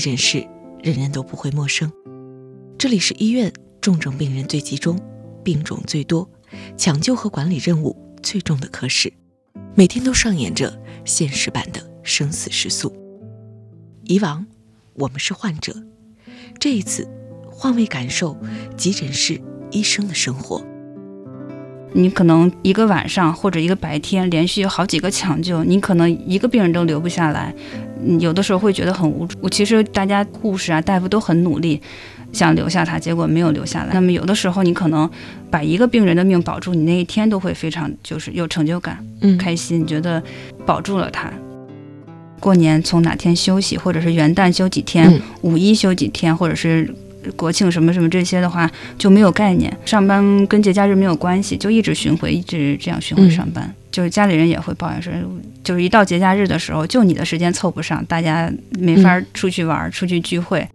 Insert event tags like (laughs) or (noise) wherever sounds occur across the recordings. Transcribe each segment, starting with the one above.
诊室，人人都不会陌生。这里是医院，重症病人最集中，病种最多，抢救和管理任务最重的科室，每天都上演着现实版的生死时速。以往，我们是患者，这一次，换位感受急诊室医生的生活。你可能一个晚上或者一个白天连续有好几个抢救，你可能一个病人都留不下来，有的时候会觉得很无助。其实大家护士啊、大夫都很努力，想留下他，结果没有留下来。那么有的时候你可能把一个病人的命保住，你那一天都会非常就是有成就感，嗯开心，你觉得保住了他。过年从哪天休息，或者是元旦休几天，嗯五一休几天，或者是国庆什么什么这些的话，就没有概念。上班跟节假日没有关系，就一直巡回，一直这样巡回上班。就是家里人也会抱怨说，就是一到节假日的时候，就你的时间凑不上，大家没法出去玩、出去聚会。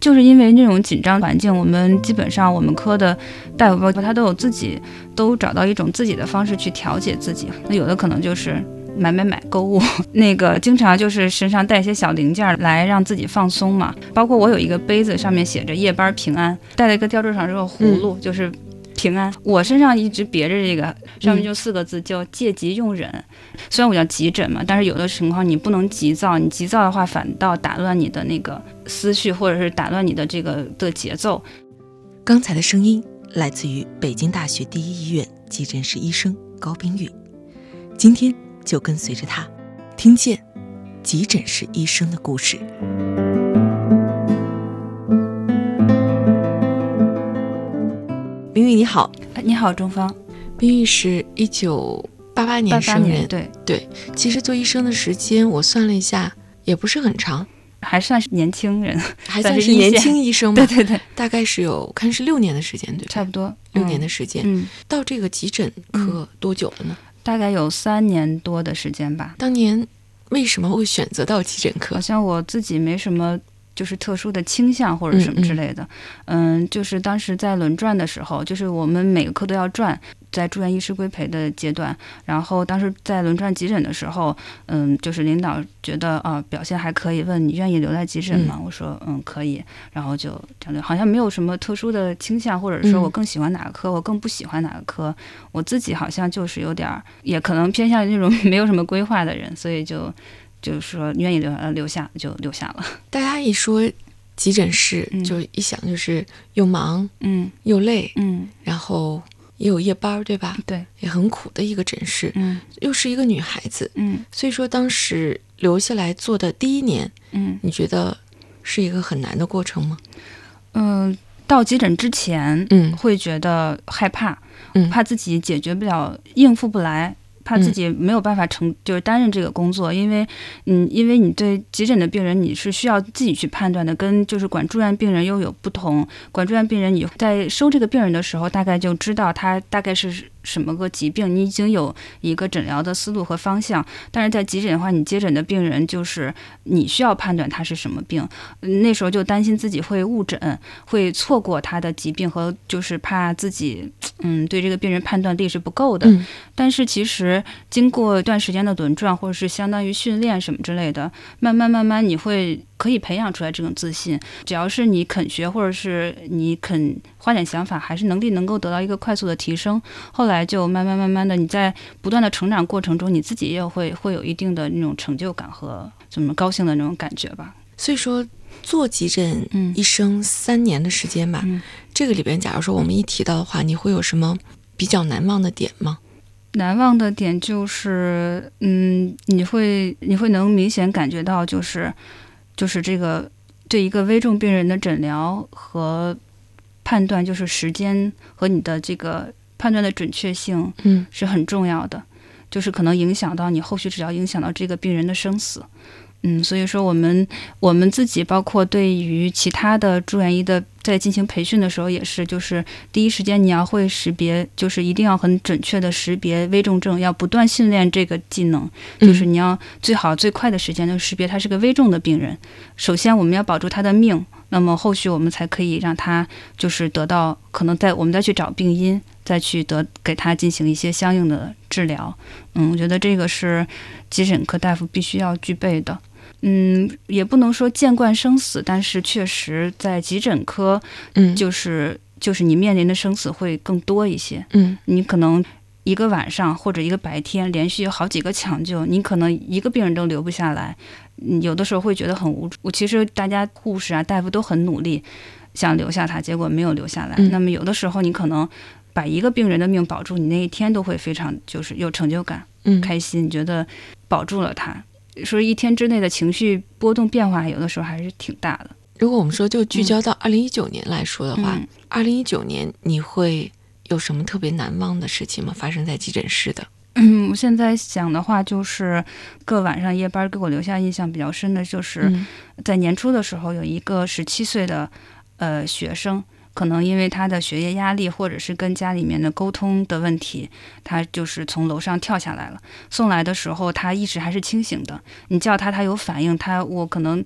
就是因为那种紧张环境，我们基本上我们科的大夫包括他都有自己都找到一种自己的方式去调节自己。那有的可能就是买买买购物，(laughs) 那个经常就是身上带一些小零件儿来让自己放松嘛。包括我有一个杯子，上面写着“夜班平安”，带了一个吊坠上这个葫芦，就是平安。我身上一直别着这个，上面就四个字叫“借急用忍”。虽然我叫急诊嘛，但是有的情况你不能急躁，你急躁的话反倒打乱你的那个思绪，或者是打乱你的这个的节奏。刚才的声音来自于北京大学第一医院急诊室医生高冰玉。今天就跟随着他，听见急诊室医生的故事。冰玉你好，哎你好，钟芳，冰玉是一九八八年生人，对，对，其实做医生的时间我算了一下，也不是很长，还算是年轻人，还算算是年轻医生吧。(laughs) 对，对对，大概是有看是六年的时间，对。吧？差不多六年的，的时间。嗯，到这个急诊科多久了呢？大概有三年多的时间吧。当年为什么会选择到急诊科好？像我自己没什么就是特殊的倾向或者什么之类的，嗯就是当时在轮转的时候，就是我们每个科都要转，在住院医师规培的阶段，然后当时在轮转急诊的时候，嗯，就是领导觉得啊、表现还可以，问你愿意留在急诊吗？我说嗯可以，然后就这样，好像没有什么特殊的倾向，或者说嗯。我更喜欢哪个科，我更不喜欢哪个科，我自己好像就是有点儿，也可能偏向于那种 (laughs) 没有什么规划的人，所以就。就是说愿意留呃留下就留下了，(laughs) 大家一说急诊室，嗯。就一想就是又忙嗯。又累，嗯，然后也有夜班儿，对吧？对，也很苦的一个诊室，嗯。又是一个女孩子，嗯。所以说当时留下来做的第一年，嗯。你觉得是一个很难的过程吗？嗯，到急诊之前，嗯。会觉得害怕，嗯。怕自己解决不了，应付不来。怕自嗯己没有办法成，就是担任这个工作，因为，嗯，因为你对急诊的病人你是需要自己去判断的，跟就是管住院病人又有不同。管住院病人你在收这个病人的时候，大概就知道他大概是什么个疾病，你已经有一个诊疗的思路和方向。但是在急诊的话，你接诊的病人就是你需要判断他是什么病，嗯那时候就担心自己会误诊，会错过他的疾病和就是怕自己嗯对这个病人判断力是不够的。嗯但是其实经过一段时间的轮转，或者是相当于训练什么之类的，慢慢慢慢你会可以培养出来这种自信。只要是你肯学，或者是你肯花点想法，还是能力能够得到一个快速的提升。后来就慢慢慢慢的，你在不断的成长过程中，你自己也会会有一定的那种成就感和怎么高兴的那种感觉吧。所以说做急诊嗯医生三年的时间吧，嗯这个里边，假如说我们一提到的话，你会有什么比较难忘的点吗？难忘的点就是，嗯，你会你会能明显感觉到，就是就是这个对一个危重病人的诊疗和判断，就是时间和你的这个判断的准确性嗯是很重要的。就是可能影响到你后续，只要影响到这个病人的生死。嗯，所以说我们我们自己包括对于其他的住院医的在进行培训的时候也是，就是第一时间你要会识别，就是一定要很准确的识别危重症，要不断训练这个技能，就是你要最好最快的时间就识别他是个危重的病人。首先我们要保住他的命，那么后续我们才可以让他就是得到可能再我们再去找病因，再去得给他进行一些相应的治疗。嗯，我觉得这个是急诊科大夫必须要具备的。嗯，也不能说见惯生死，但是确实在急诊科，嗯，就是就是你面临的生死会更多一些。嗯，你可能一个晚上或者一个白天连续有好几个抢救，你可能一个病人都留不下来，有的时候会觉得很无助。其实大家护士啊大夫都很努力想留下他，结果没有留下来。那么有的时候你可能把一个病人的命保住，你那一天都会非常就是有成就感，嗯，开心，你觉得保住了他。说一天之内的情绪波动变化，有的时候还是挺大的。如果我们说就聚焦到二零一九年来说的话，嗯二零一九年你会有什么特别难忘的事情吗？发生在急诊室的？嗯，我现在想的话，就是各晚上夜班给我留下印象比较深的，就是嗯在年初的时候，有一个十七岁的呃学生，可能因为他的学业压力，或者是跟家里面的沟通的问题，他就是从楼上跳下来了。送来的时候，他意识还是清醒的，你叫他，他有反应，他我可能。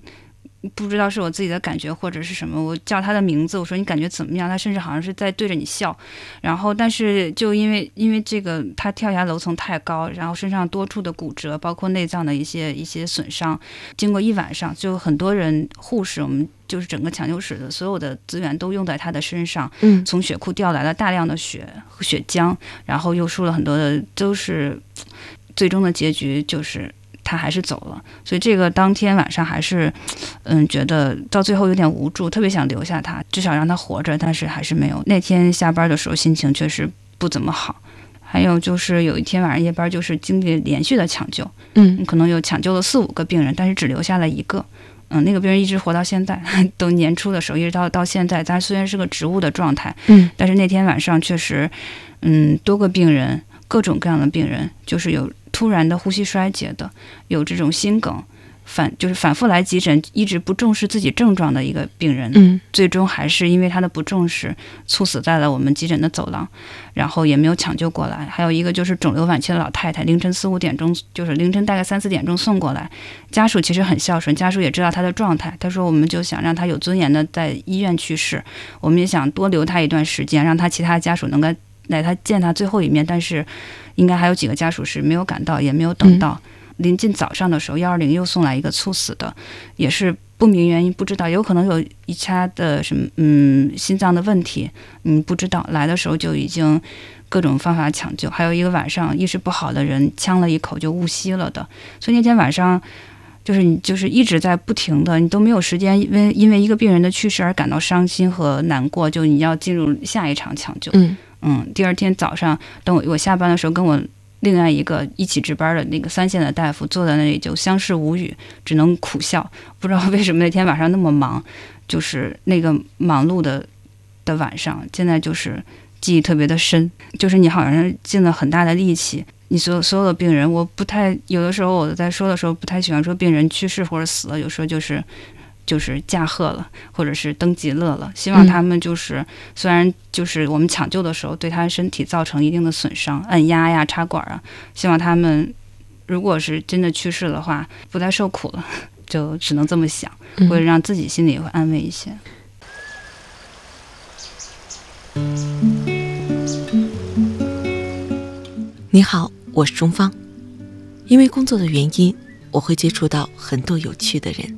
不知道是我自己的感觉或者是什么，我叫他的名字，我说你感觉怎么样？他甚至好像是在对着你笑，然后但是就因为因为这个他跳下楼层太高，然后身上多处的骨折，包括内脏的一些一些损伤，经过一晚上，就很多人护士，我们就是整个抢救室的所有的资源都用在他的身上，嗯从血库调来了大量的血和血浆，然后又输了很多的，都是最终的结局就是他还是走了。所以这个当天晚上还是，嗯，觉得到最后有点无助，特别想留下他，至少让他活着，但是还是没有。那天下班的时候心情确实不怎么好。还有就是有一天晚上夜班，就是经历连续的抢救，嗯可能有抢救了四五个病人，但是只留下了一个。嗯，那个病人一直活到现在，(laughs) 都年初的时候一直到到现在。他虽然是个植物的状态，嗯但是那天晚上确实，嗯，多个病人，各种各样的病人，就是有突然的呼吸衰竭的，有这种心梗，反就是反复来急诊，一直不重视自己症状的一个病人，嗯最终还是因为他的不重视，猝死在了我们急诊的走廊，然后也没有抢救过来。还有一个就是肿瘤晚期的老太太，凌晨四五点钟，就是凌晨大概三四点钟送过来，家属其实很孝顺，家属也知道他的状态，他说我们就想让他有尊严的在医院去世，我们也想多留他一段时间，让他其他家属能够来他见他最后一面，但是应该还有几个家属是没有赶到，也没有等到。临近早上的时候，幺二零又送来一个猝死的，也是不明原因，不知道，有可能有一他的什么嗯心脏的问题，嗯不知道，来的时候就已经各种方法抢救，还有一个晚上意识不好的人呛了一口就误吸了的，所以那天晚上。就是你，就是一直在不停的，你都没有时间因为因为一个病人的去世而感到伤心和难过，就你要进入下一场抢救。嗯嗯，第二天早上，等我我下班的时候，跟我另外一个一起值班的那个三线的大夫坐在那里，就相视无语，只能苦笑。不知道为什么那天晚上那么忙，就是那个忙碌的的晚上，现在就是记忆特别的深，就是你好像是尽了很大的力气。你所所有的病人，我不太有的时候我在说的时候不太喜欢说病人去世或者死了，有时候就是就是驾鹤了，或者是登极乐了。希望他们就是、虽然就是我们抢救的时候对他身体造成一定的损伤，按压呀、插管啊，希望他们如果是真的去世的话，不再受苦了，就只能这么想，嗯会让自己心里也会安慰一些。你好，我是钟芳。因为工作的原因，我会接触到很多有趣的人，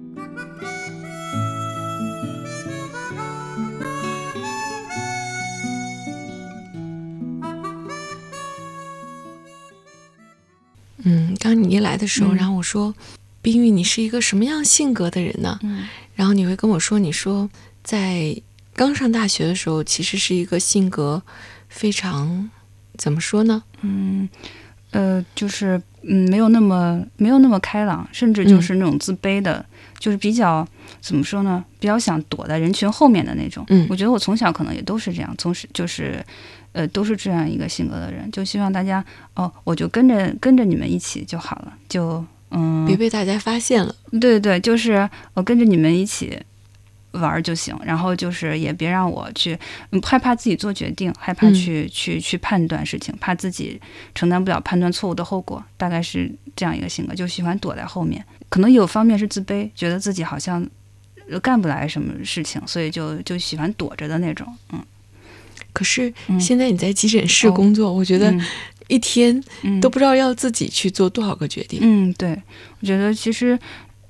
来的时候，嗯然后我说：“冰玉，你是一个什么样性格的人呢？”嗯然后你会跟我说：“你说在刚上大学的时候，其实是一个性格非常怎么说呢？嗯，呃，就是嗯，没有那么没有那么开朗，甚至就是那种自卑的，就是比较怎么说呢？比较想躲在人群后面的那种。嗯我觉得我从小可能也都是这样，从是就是，呃，都是这样一个性格的人，就希望大家哦，我就跟着跟着你们一起就好了，就嗯，别被大家发现了。对对对，就是我跟着你们一起玩儿就行，然后就是也别让我去，嗯，害怕自己做决定，害怕嗯去、去去判断事情，怕自己承担不了判断错误的后果，大概是这样一个性格，就喜欢躲在后面。可能有方面是自卑，觉得自己好像呃干不来什么事情，所以就就喜欢躲着的那种。嗯，可是嗯。现在你在急诊室哦。工作，我觉得嗯。一天嗯。都不知道要自己去做多少个决定。嗯，对，我觉得其实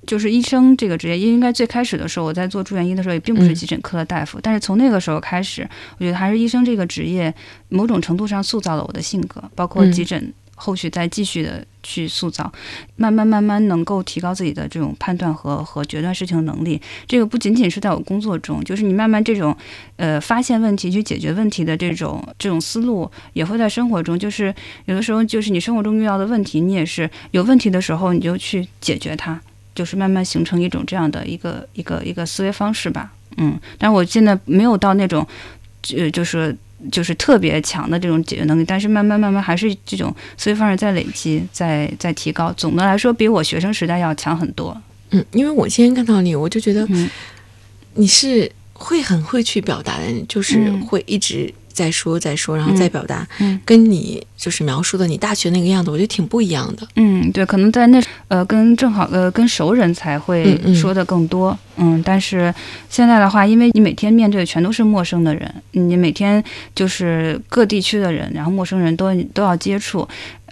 就是医生这个职业，应该最开始的时候，我在做住院医的时候，也并不是嗯。急诊科的大夫，但是从那个时候开始，我觉得还是医生这个职业某种程度上塑造了我的性格，包括嗯。急诊。后续再继续的去塑造，慢慢慢慢能够提高自己的这种判断和和决断事情的能力。这个不仅仅是在我工作中，就是你慢慢这种，呃，发现问题去解决问题的这种这种思路，也会在生活中，就是有的时候就是你生活中遇到的问题，你也是有问题的时候，你就去解决它，就是慢慢形成一种这样的一个一个一个思维方式吧。嗯，但我现在没有到那种，呃，就是就是特别强的这种解决能力，但是慢慢慢慢还是这种思维方式在累积，在在提高。总的来说，比我学生时代要强很多。嗯，因为我今天看到你，我就觉得嗯你是会很会去表达的人，就是嗯会一直在说再说，然后再表达，嗯跟你就是描述的你大学那个样子，我觉得挺不一样的。嗯，对，可能在那呃跟正好呃跟熟人才会说的更多，嗯但是现在的话，因为你每天面对的全都是陌生的人，你每天就是各地区的人，然后陌生人都都要接触。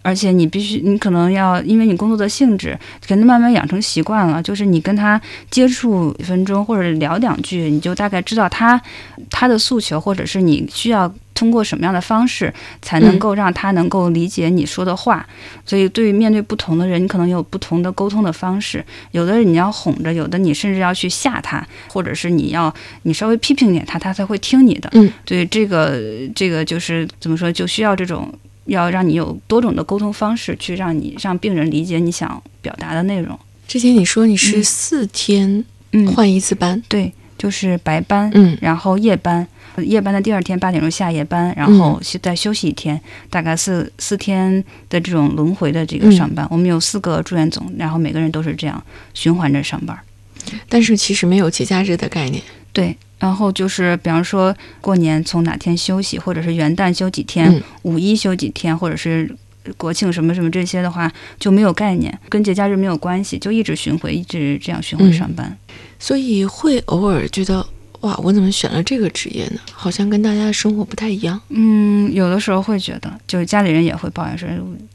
而且你必须，你可能要，因为你工作的性质，可能慢慢养成习惯了，就是你跟他接触一分钟或者聊两句，你就大概知道他他的诉求，或者是你需要通过什么样的方式才能嗯够让他能够理解你说的话。所以，对于面对不同的人，你可能有不同的沟通的方式。有的你要哄着，有的你甚至要去吓他，或者是你要你稍微批评点他，他才会听你的。嗯，对，这个这个就是怎么说，就需要这种要让你有多种的沟通方式，去让你让病人理解你想表达的内容。之前你说你是嗯四天嗯，换一次班，对，就是白班，嗯然后夜班，夜班的第二天八点钟下夜班，然嗯后休再休息一天，大概四四天的这种轮回的这个嗯上班。我们有四个住院总，然后每个人都是这样循环着上班。但是其实没有节假日的概念。对，然后就是比方说过年从哪天休息，或者是元旦休几天，嗯五一休几天，或者是。国庆什么什么这些的话就没有概念，跟节假日没有关系，就一直巡回，一直这样巡回嗯上班。所以会偶尔觉得，哇，我怎么选了这个职业呢？好像跟大家的生活不太一样。嗯，有的时候会觉得，就是家里人也会抱怨说，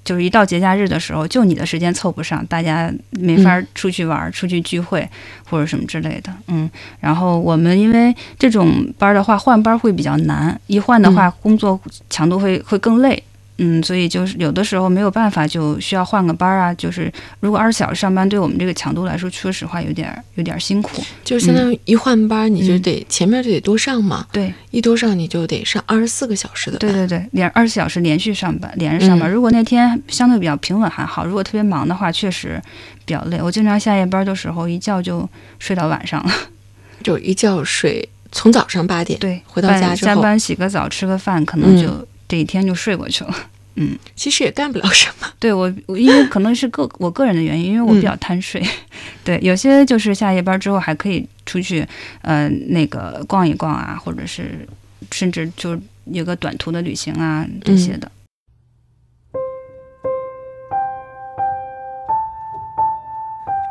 就是一到节假日的时候，就你的时间凑不上，大家没法出去玩、出去聚会或者什么之类的。嗯，然后我们因为这种班儿的话，换班儿会比较难，一换的话，工作强度会会更累。嗯，所以就是有的时候没有办法，就需要换个班儿啊。就是如果二十小时上班，对我们这个强度来说，说实话有点儿有点儿辛苦。就是相当于一换班，你就嗯得、前面就得多上嘛，对，一多上你就得上二十四个小时的班。对对对，连二十四小时连续上班，连着上班。嗯如果那天相对比较平稳还好，如果特别忙的话，确实比较累。我经常下夜班的时候，一觉就睡到晚上了。(laughs) 就一觉睡，从早上八点对，回到家之后，加班洗个澡吃个饭，可能嗯就、这一天就睡过去了。嗯其实也干不了什么。对我，我因为可能是个 (laughs) 我个人的原因，因为我比较贪睡。(laughs) 对，有些就是下夜班之后还可以出去，呃，那个逛一逛啊，或者是甚至就有个短途的旅行啊这些的。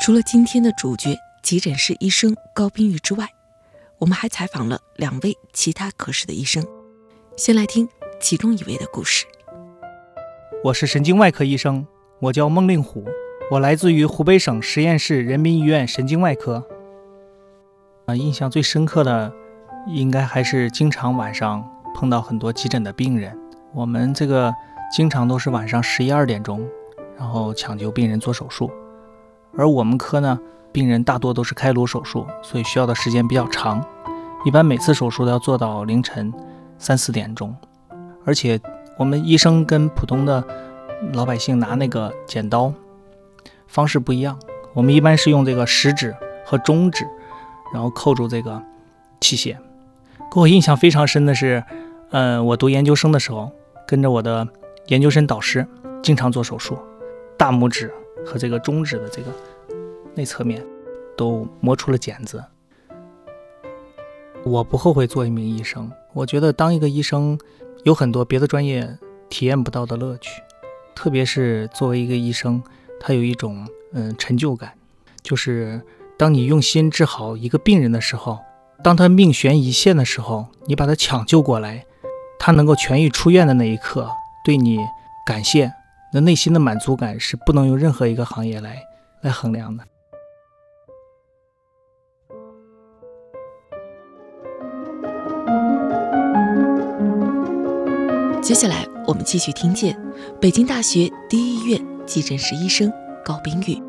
除了今天的主角急诊室医生高冰玉之外，我们还采访了两位其他科室的医生。先来听其中一位的故事。我是神经外科医生，我叫孟令虎，我来自于湖北省十堰市人民医院神经外科。啊，印象最深刻的应该还是经常晚上碰到很多急诊的病人，我们这个经常都是晚上十一二点钟，然后抢救病人做手术，而我们科呢，病人大多都是开颅手术，所以需要的时间比较长。一般每次手术都要做到凌晨三四点钟，而且我们医生跟普通的老百姓拿那个剪刀方式不一样，我们一般是用这个食指和中指，然后扣住这个器械。给我印象非常深的是，呃，我读研究生的时候，跟着我的研究生导师经常做手术，大拇指和这个中指的这个内侧面都磨出了茧子。我不后悔做一名医生，我觉得当一个医生有很多别的专业体验不到的乐趣，特别是作为一个医生，他有一种嗯成就感，就是当你用心治好一个病人的时候，当他命悬一线的时候，你把他抢救过来，他能够痊愈出院的那一刻，对你感谢，那内心的满足感是不能用任何一个行业来来衡量的。接下来，我们继续听见北京大学第一医院急诊室医生高冰玉。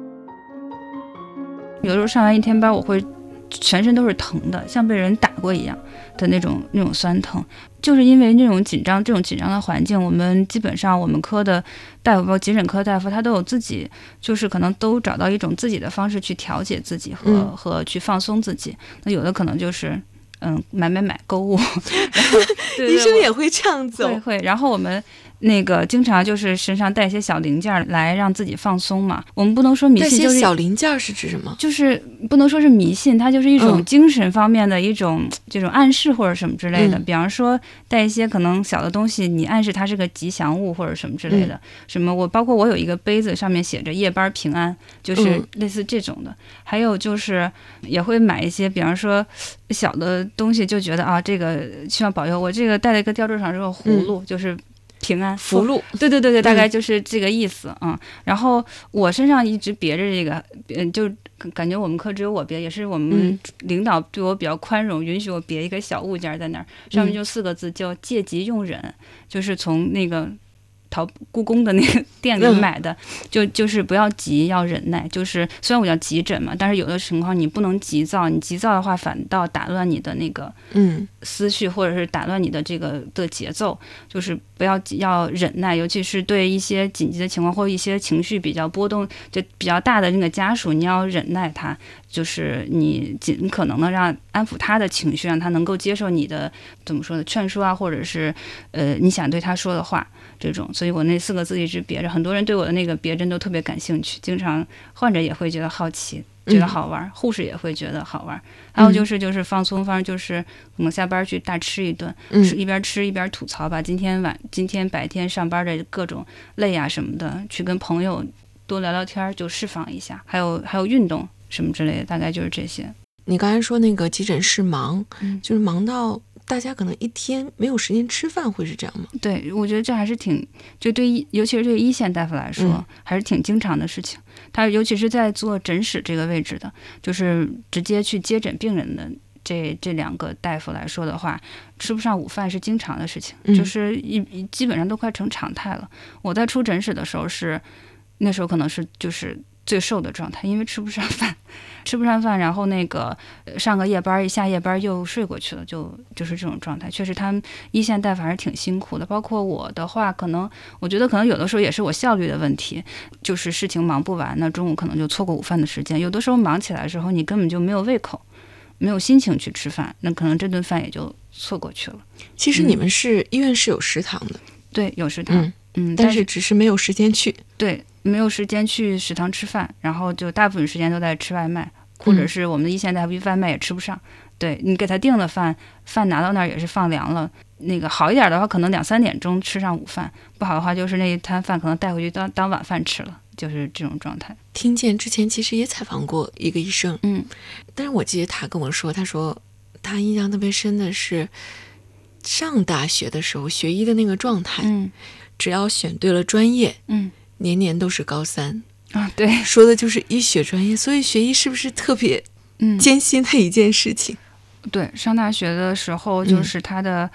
有时候上完一天班，我会全身都是疼的，像被人打过一样的那种那种酸疼，就是因为那种紧张，这种紧张的环境，我们基本上我们科的大夫，急诊科大夫，他都有自己，就是可能都找到一种自己的方式去调节自己和、和去放松自己。那有的可能就是嗯买买买购物，(laughs) 然后医生我也会这样走会，会，然后我们那个经常就是身上带一些小零件儿来让自己放松嘛。我们不能说迷信，就是小零件儿是指什么？就是不能说是迷信，它就是一种嗯精神方面的一种、(tsk) 这种暗示或者什么之类的。嗯比方说带一些可能小的东西，你暗示它是个吉祥物或者什么之类的。什么我包括我有一个杯子，上面写着夜班平安，就是嗯类似这种的。还有就是也会买一些，比方说小的东西，就觉得啊这个希望保佑我这个带了一个吊坠上这个葫芦，就是。平安福禄，对对对对，大概嗯就是这个意思啊、嗯。然后我身上一直别着这个，嗯，就感觉我们科只有我别，也是我们嗯领导对我比较宽容，允许我别一个小物件在那儿，上面嗯就四个字叫“借急用忍”，就是从那个。淘故宫的那个 (laughs) 店里嗯。买的，就就是不要急，要忍耐。就是虽然我叫急诊嘛，但是有的情况你不能急躁，你急躁的话反倒打乱你的那个嗯。思绪，或者是打乱你的这个的节奏，就是不要要忍耐，尤其是对一些紧急的情况或一些情绪比较波动就比较大的那个家属，你要忍耐他，就是你尽可能的让安抚他的情绪，让他能够接受你的怎么说呢劝说啊，或者是呃你想对他说的话这种。所以我那四个字一直别着，很多人对我的那个别针都特别感兴趣，经常患者也会觉得好奇。觉得嗯好玩，护士也会觉得好玩。还有就是就是放松方式，就是可能下班去大吃一顿，吃嗯一边吃一边吐槽，吧今天晚今天白天上班的各种累啊什么的，去跟朋友多聊聊天儿，就释放一下。还有还有运动什么之类的，大概就是这些。你刚才说那个急诊室忙，嗯就是忙到大家可能一天没有时间吃饭，会是这样吗？对，我觉得这还是挺，就对一，尤其是对一线大夫来说，嗯还是挺经常的事情。他尤其是在做诊室这个位置的，就是直接去接诊病人的这这两个大夫来说的话，吃不上午饭是经常的事情，嗯就是一一基本上都快成常态了。我在出诊室的时候是，那时候可能是就是最瘦的状态，因为吃不上饭，(laughs) 吃不上饭，然后那个呃上个夜班儿，一下夜班儿又睡过去了，就就是这种状态。确实，他们一线大夫还是挺辛苦的。包括我的话，可能我觉得可能有的时候也是我效率的问题，就是事情忙不完，那中午可能就错过午饭的时间。有的时候忙起来的时候，你根本就没有胃口，没有心情去吃饭，那可能这顿饭也就错过去了。其实你们是、医院是有食堂的，对，有食堂，嗯，嗯，但是只是没有时间去。对，没有时间去食堂吃饭，然后就大部分时间都在吃外卖，或者嗯是我们的一线大夫外卖也吃不上。对你给他订了饭，饭拿到那儿也是放凉了。那个好一点的话，可能两三点钟吃上午饭；不好的话，就是那一摊饭可能带回去当当晚饭吃了，就是这种状态。听见之前其实也采访过一个医生，嗯但是我记得他跟我说，他说他印象特别深的是上大学的时候学医的那个状态，嗯只要选对了专业，嗯年年都是高三，啊，对，说的就是医学专业，所以学医是不是特别嗯，艰辛的一件事情？对，上大学的时候就嗯是他的，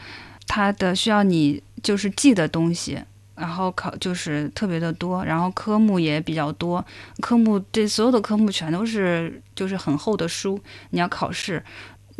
他的需要你就是记的东西，然后考就是特别的多，然后科目也比较多，科目这所有的科目全都是就是很厚的书，你要考试。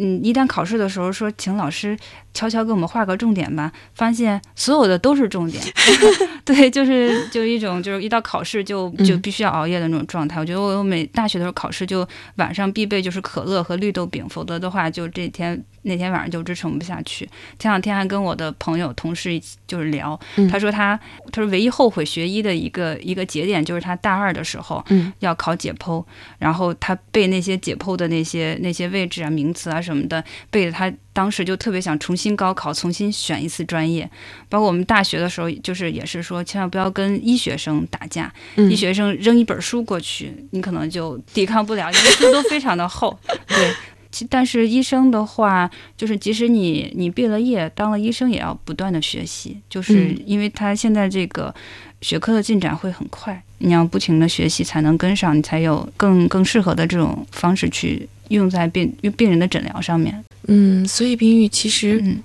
嗯，一旦考试的时候说，请老师悄悄给我们画个重点吧，发现所有的都是重点。(laughs) 对，就是就一种就是一到考试就就必须要熬夜的那种状态。我觉得我每大学的时候考试就晚上必备就是可乐和绿豆饼，否则的话就这天那天晚上就支撑不下去。前两天还跟我的朋友同事就是聊，他说他他说唯一后悔学医的一个一个节点就是他大二的时候，嗯，要考解剖，然后他背那些解剖的那些那些位置啊、名词啊什么的，背的他当时就特别想重新高考，重新选一次专业。包括我们大学的时候，就是也是说，千万不要跟医学生打架，医学生扔一本书过去，你可能就抵抗不了，因为书都非常的厚。(laughs) 对，其但是医生的话，就是即使你你毕了业，当了医生，也要不断的学习，就是因为他现在这个学科的进展会很快，你要不停的学习才能跟上，你才有更更适合的这种方式去用在病病人的诊疗上面。嗯，所以冰玉其实，嗯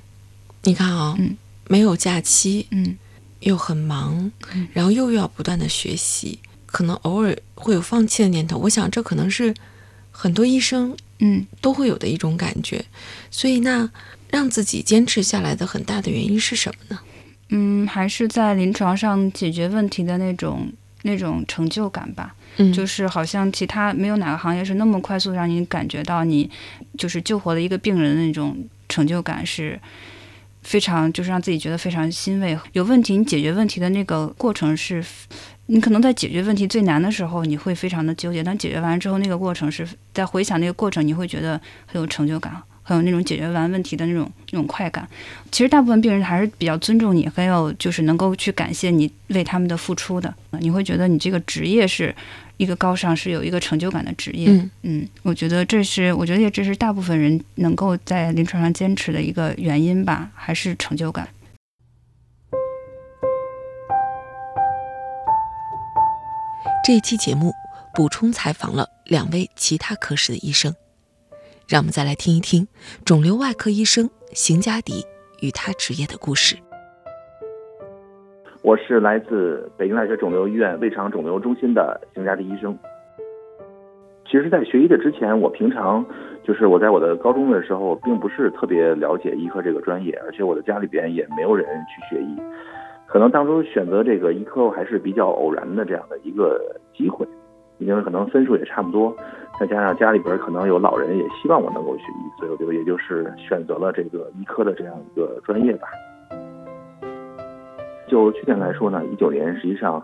你看啊，嗯没有假期，嗯又很忙，嗯然后又要不断的学习，可能偶尔会有放弃的念头。我想这可能是很多医生嗯都会有的一种感觉。所以那让自己坚持下来的很大的原因是什么呢？嗯，还是在临床上解决问题的那种那种成就感吧。就是好像其他没有哪个行业是那么快速让你感觉到你就是救活了一个病人的那种成就感是非常，就是让自己觉得非常欣慰。有问题，你解决问题的那个过程是，你可能在解决问题最难的时候，你会非常的纠结，但解决完之后，那个过程是在回想那个过程，你会觉得很有成就感。很有那种解决完问题的那种那种快感，其实大部分病人还是比较尊重你，很有就是能够去感谢你为他们的付出的。你会觉得你这个职业是一个高尚，是有一个成就感的职业。嗯嗯，我觉得这是，我觉得也这是大部分人能够在临床上坚持的一个原因吧，还是成就感。这一期节目补充采访了两位其他科室的医生，让我们再来听一听肿瘤外科医生邢家迪与他职业的故事。我是来自北京大学肿瘤医院胃肠肿瘤中心的邢家迪医生。其实，在学医的之前，我平常就是我在我的高中的时候，并不是特别了解医科这个专业，而且我的家里边也没有人去学医。可能当初选择这个医科还是比较偶然的这样的一个机会，因为可能分数也差不多，再加上家里边可能有老人也希望我能够学医，所以我就也就是选择了这个医科的这样一个专业吧。就去年来说呢，一九年实际上，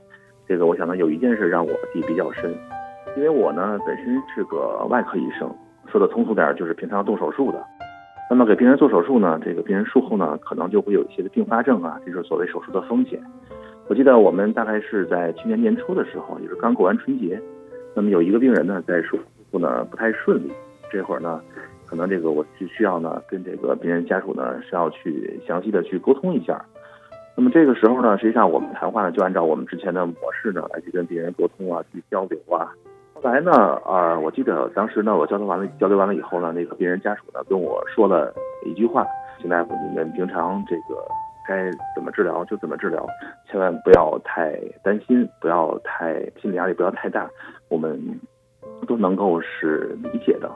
这个我想呢有一件事让我记忆比较深，因为我呢本身是个外科医生，说的通俗点就是平常动手术的。那么给病人做手术呢，这个病人术后呢可能就会有一些的并发症啊，这就是所谓手术的风险。我记得我们大概是在去年年初的时候，也是刚过完春节，那么有一个病人呢在术后呢不太顺利，这会儿呢可能这个我就需要呢跟这个病人家属呢是要去详细的去沟通一下。那么这个时候呢，实际上我们谈话呢就按照我们之前的模式呢来去跟病人沟通啊，去交流啊。后来呢，啊，我记得当时呢，我交流完了，交流完了以后呢，那个病人家属呢跟我说了一句话：“邢大夫，你们平常这个该怎么治疗就怎么治疗，千万不要太担心，不要太心理压力不要太大，我们都能够是理解的。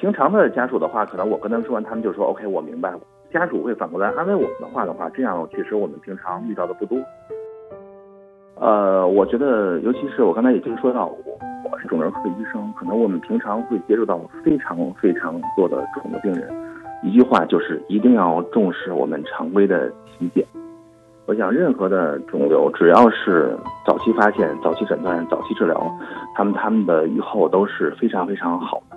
平常的家属的话，可能我跟他们说完，他们就说 OK，我明白了。家属会反过来安慰我们的话的话，这样其实我们平常遇到的不多。呃，我觉得，尤其是我刚才已经说到，我我是肿瘤科的医生，可能我们平常会接触到非常非常多的肿瘤病人。一句话就是，一定要重视我们常规的体检。我想，任何的肿瘤，只要是早期发现、早期诊断、早期治疗，他们他们的预后都是非常非常好的，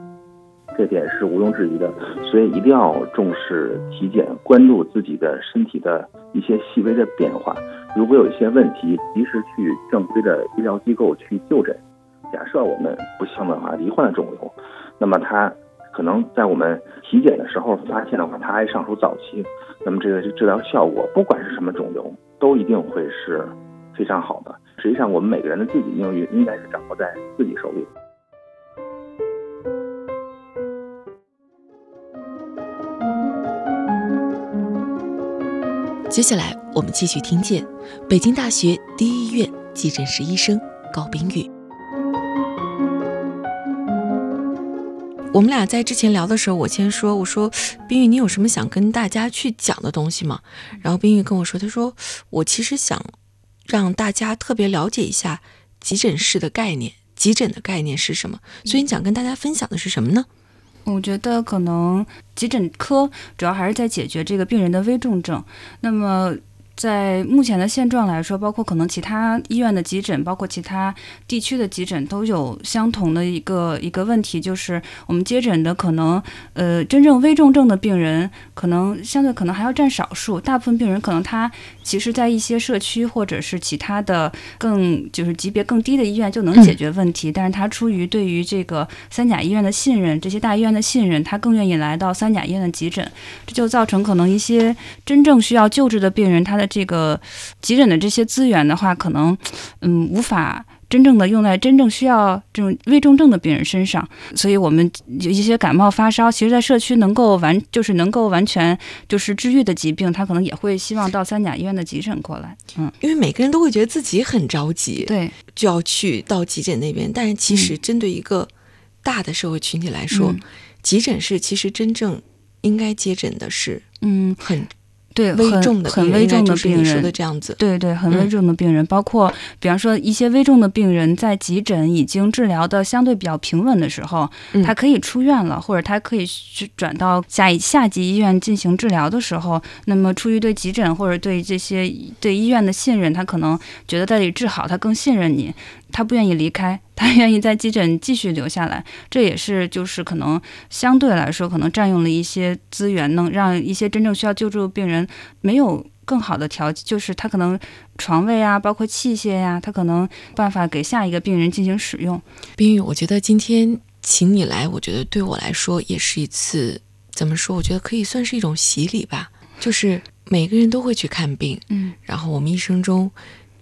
这点是毋庸置疑的。所以一定要重视体检，关注自己的身体的一些细微的变化。如果有一些问题，及时去正规的医疗机构去就诊。假设我们不幸的话罹患了肿瘤，那么它可能在我们体检的时候发现的话，它还尚属早期，那么这个治疗效果，不管是什么肿瘤，都一定会是非常好的。实际上，我们每个人的自己命运应该是掌握在自己手里。接下来，我们继续听见北京大学第一医院急诊室医生高冰玉。我们俩在之前聊的时候，我先说，我说冰玉，你有什么想跟大家去讲的东西吗？然后冰玉跟我说，他说我其实想让大家特别了解一下急诊室的概念，急诊的概念是什么。所以你想跟大家分享的是什么呢？我觉得可能急诊科主要还是在解决这个病人的危重症。那么。在目前的现状来说，包括可能其他医院的急诊，包括其他地区的急诊，都有相同的一个一个问题，就是我们接诊的可能，呃，真正危重症的病人，可能相对可能还要占少数。大部分病人可能他其实，在一些社区或者是其他的更就是级别更低的医院就能解决问题，但是他出于对于这个三甲医院的信任，这些大医院的信任，他更愿意来到三甲医院的急诊，这就造成可能一些真正需要救治的病人，他的这个急诊的这些资源的话，可能，嗯，无法真正的用在真正需要这种危重症的病人身上。所以，我们有一些感冒发烧，其实，在社区能够完，就是能够完全就是治愈的疾病，他可能也会希望到三甲医院的急诊过来。嗯，因为每个人都会觉得自己很着急，对，就要去到急诊那边。但是，其实针对一个大的社会群体来说，急诊室其实真正应该接诊的是，嗯，很。对，危重的很危重的病人的这样子，对对，很危重的病人，包括比方说一些危重的病人，在急诊已经治疗的相对比较平稳的时候，他可以出院了，或者他可以去转到下一下级医院进行治疗的时候，那么出于对急诊或者对这些对医院的信任，他可能觉得在这里治好，他更信任你。他不愿意离开，(laughs) 他愿意在急诊继续留下来，这也是就是可能相对来说可能占用了一些资源，能让一些真正需要救助的病人没有更好的条件，就是他可能床位啊，包括器械呀，他可能办法给下一个病人进行使用。冰雨，我觉得今天请你来，我觉得对我来说也是一次怎么说？我觉得可以算是一种洗礼吧，就是每个人都会去看病，嗯，然后我们一生中。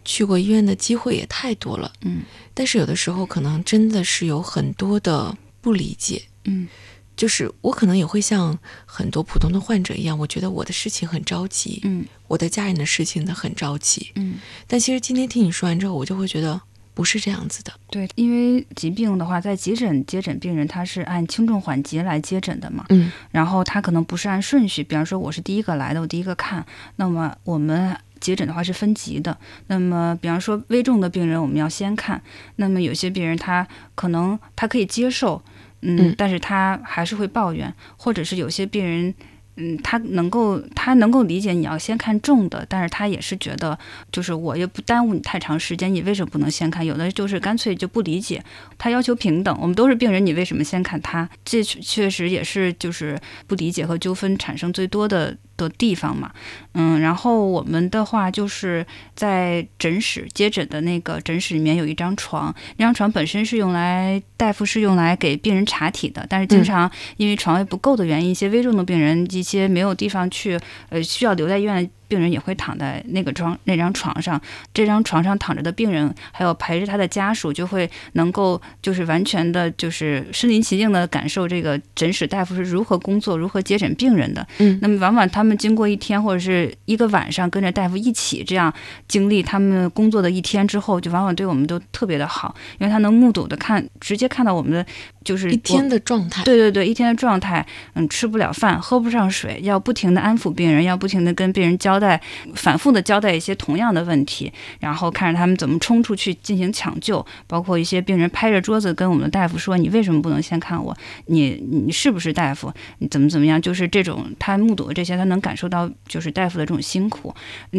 去过医院的机会也太多了，嗯，但是有的时候可能真的是有很多的不理解，嗯，就是我可能也会像很多普通的患者一样，我觉得我的事情很着急，嗯，我的家人的事情呢很着急，嗯，但其实今天听你说完之后，我就会觉得不是这样子的，对，因为疾病的话，在急诊接诊病人，他是按轻重缓急来接诊的嘛，嗯，然后他可能不是按顺序，比方说我是第一个来的，我第一个看，那么我们。接诊的话是分级的，那么比方说危重的病人我们要先看，那么有些病人他可能他可以接受，嗯，但是他还是会抱怨，或者是有些病人。嗯，他能够，他能够理解你要先看重的，但是他也是觉得，就是我又不耽误你太长时间，你为什么不能先看？有的就是干脆就不理解，他要求平等，我们都是病人，你为什么先看他？这确实也是就是不理解和纠纷产生最多的的地方嘛。嗯，然后我们的话就是在诊室接诊的那个诊室里面有一张床，那张床本身是用来大夫是用来给病人查体的，但是经常因为床位不够的原因，一些危重的病人一些没有地方去，呃，需要留在医院。病人也会躺在那个床那张床上，这张床上躺着的病人，还有陪着他的家属，就会能够就是完全的，就是身临其境的感受这个诊室大夫是如何工作、如何接诊病人的。嗯，那么往往他们经过一天或者是一个晚上跟着大夫一起这样经历他们工作的一天之后，就往往对我们都特别的好，因为他能目睹的看，直接看到我们的就是一天的状态。对对对，一天的状态，嗯，吃不了饭，喝不上水，要不停的安抚病人，要不停的跟病人交。在反复的交代一些同样的问题，然后看着他们怎么冲出去进行抢救，包括一些病人拍着桌子跟我们的大夫说：“你为什么不能先看我？你你是不是大夫？你怎么怎么样？”就是这种他目睹的这些，他能感受到就是大夫的这种辛苦。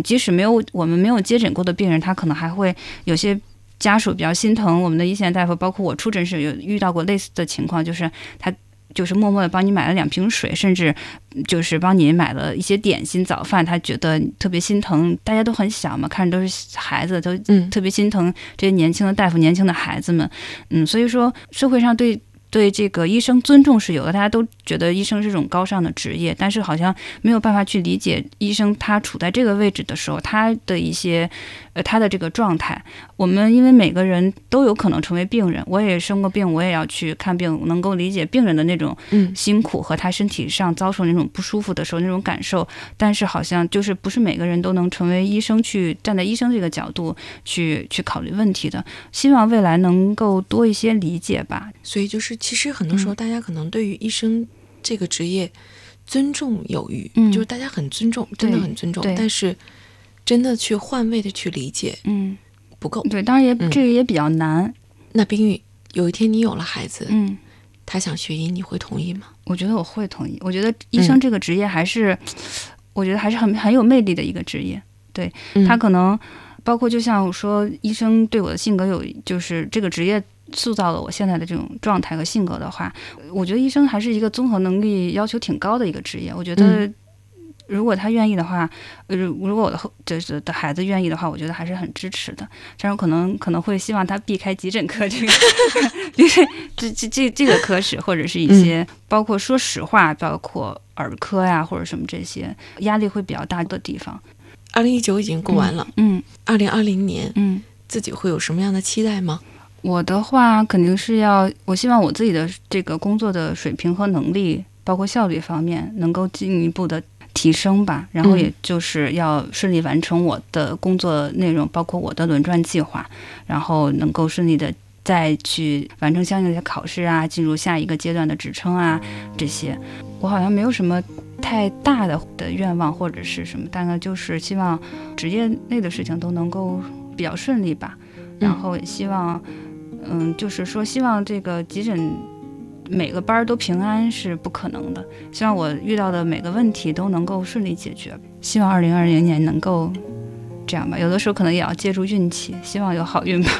即使没有我们没有接诊过的病人，他可能还会有些家属比较心疼我们的一线大夫，包括我出诊时有遇到过类似的情况，就是他。就是默默的帮你买了两瓶水，甚至就是帮你买了一些点心、早饭。他觉得特别心疼，大家都很小嘛，看着都是孩子，都特别心疼这些年轻的大夫、年轻的孩子们。嗯，所以说社会上对。对这个医生尊重是有的，大家都觉得医生是种高尚的职业，但是好像没有办法去理解医生他处在这个位置的时候，他的一些呃他的这个状态。我们因为每个人都有可能成为病人，我也生过病，我也要去看病，能够理解病人的那种辛苦和他身体上遭受那种不舒服的时候那种感受。但是好像就是不是每个人都能成为医生，去站在医生这个角度去去考虑问题的。希望未来能够多一些理解吧。所以就是。其实很多时候嗯大家可能对于医生这个职业尊重有余，嗯就是大家很尊重，真的很尊重，但是真的去换位的去理解嗯，不够。对，当然也、嗯这个也比较难。那冰玉，有一天你有了孩子，嗯，他想学医，你会同意吗？我觉得我会同意。我觉得医生嗯这个职业还是，我觉得还是很很有魅力的一个职业。嗯他可能包括就像我说，医生对我的性格有，就是这个职业塑造了我现在的这种状态和性格的话，我觉得医生还是一个综合能力要求挺高的一个职业。我觉得。嗯如果他愿意的话，呃，如果我的后就是的孩子愿意的话，我觉得还是很支持的。但是可能可能会希望他避开急诊科这个，因 (laughs) 为这这这这个科室或者是一些、包括说实话，包括儿科呀或者什么这些压力会比较大的地方。二零一九已经过完了，嗯二零二零年嗯，自己会有什么样的期待吗？我的话肯定是要，我希望我自己的这个工作的水平和能力，包括效率方面，能够进一步的提升吧。然后嗯也就是要顺利完成我的工作内容，包括我的轮转计划，然后能够顺利的再去完成相应的考试啊，进入下一个阶段的职称啊，这些。我好像没有什么太大的的愿望或者是什么，大概就是希望职业内的事情都能够比较顺利吧。然后也希望，嗯，就是说希望这个急诊每个班都平安是不可能的，希望我遇到的每个问题都能够顺利解决。希望二零二零年能够这样吧，有的时候可能也要借助运气，希望有好运吧。